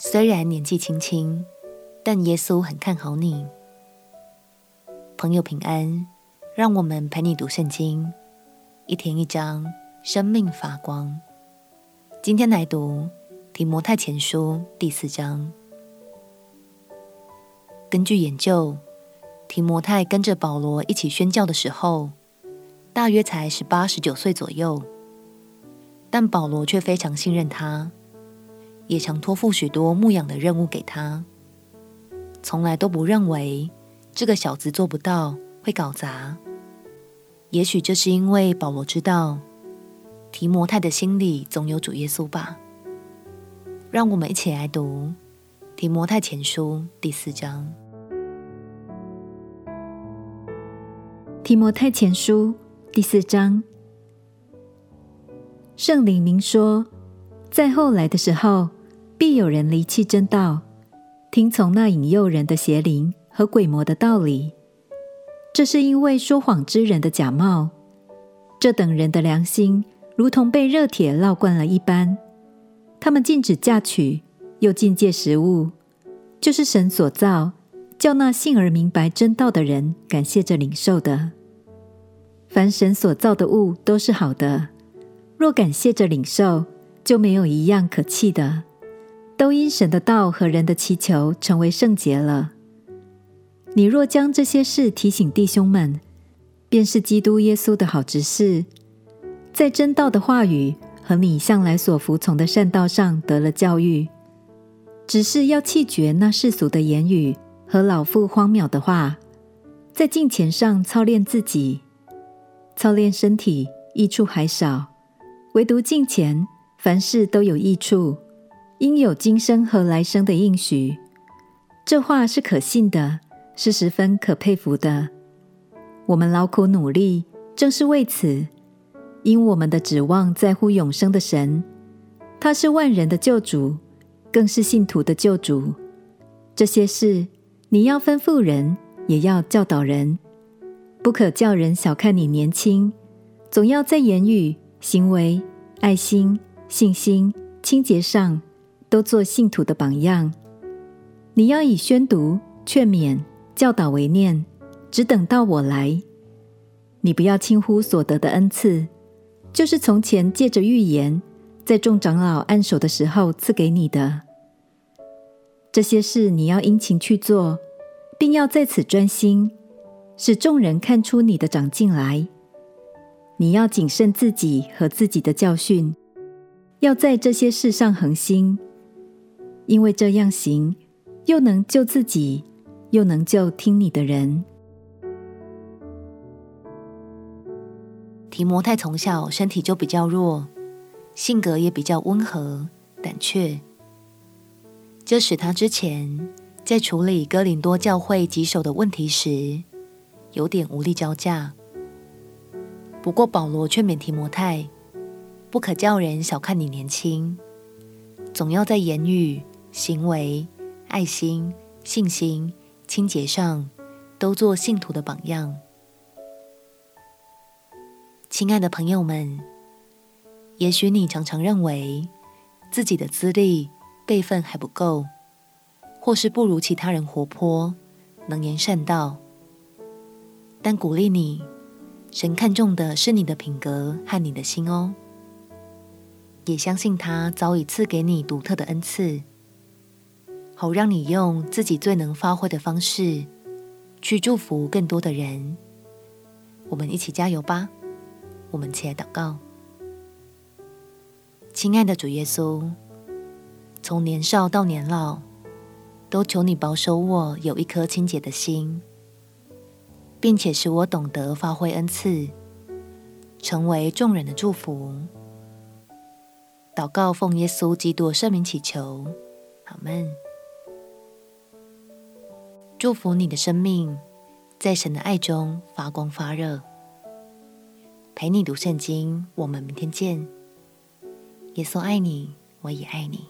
虽然年纪轻轻，但耶稣很看好你。朋友平安，让我们陪你读圣经，一天一章，生命发光。今天来读提摩太前书第四章。根据研究，提摩太跟着保罗一起宣教的时候，大约才十八、十九岁左右，但保罗却非常信任他。也常托付许多牧养的任务给他，从来都不认为这个小子做不到，会搞砸。也许这是因为保罗知道提摩太的心里总有主耶稣吧。让我们一起来读提摩太前书第四章。提摩太前书第四章，圣灵明说，在后来的时候。必有人离弃真道，听从那引诱人的邪灵和鬼魔的道理。这是因为说谎之人的假冒。这等人的良心如同被热铁烙惯了一般。他们禁止嫁娶，又禁戒食物，就是神所造，叫那信而明白真道的人感谢着领受的。凡神所造的物都是好的，若感谢着领受，就没有一样可弃的。都因神的道和人的祈求成为圣洁了。你若将这些事提醒弟兄们，便是基督耶稣的好执事，在真道的话语和你向来所服从的善道上得了教育。只是要弃绝那世俗的言语和老妇荒渺的话，在敬虔上操练自己，操练身体益处还少，唯独敬虔，凡事都有益处。因有今生和来生的应许，这话是可信的，是十分可佩服的。我们劳苦努力，正是为此，因我们的指望在乎永生的神，他是万人的救主，更是信徒的救主。这些事你要吩咐人，也要教导人，不可叫人小看你年轻，总要在言语、行为、爱心、信心、清洁上。都做信徒的榜样。你要以宣读、劝勉、教导为念，只等到我来。你不要轻忽所得的恩赐，就是从前借着预言，在众长老按手的时候赐给你的。这些事你要殷勤去做，并要在此专心，使众人看出你的长进来。你要谨慎自己和自己的教训，要在这些事上恒心。因为这样行，又能救自己，又能救听你的人。提摩太从小身体就比较弱，性格也比较温和胆怯，这使他之前在处理哥林多教会棘手的问题时，有点无力招架。不过保罗劝勉提摩太，不可叫人小看你年轻，总要在言语。行为、爱心、信心、清洁上，都做信徒的榜样。亲爱的朋友们，也许你常常认为自己的资历、辈分还不够，或是不如其他人活泼、能言善道。但鼓励你，神看重的是你的品格和你的心哦。也相信他早已赐给你独特的恩赐。好，让你用自己最能发挥的方式去祝福更多的人。我们一起加油吧！我们起来祷告。亲爱的主耶稣，从年少到年老，都求你保守我有一颗清洁的心，并且使我懂得发挥恩赐，成为众人的祝福。祷告奉耶稣基督圣名祈求，阿门。祝福你的生命，在神的爱中发光发热。陪你读圣经，我们明天见。耶稣爱你，我也爱你。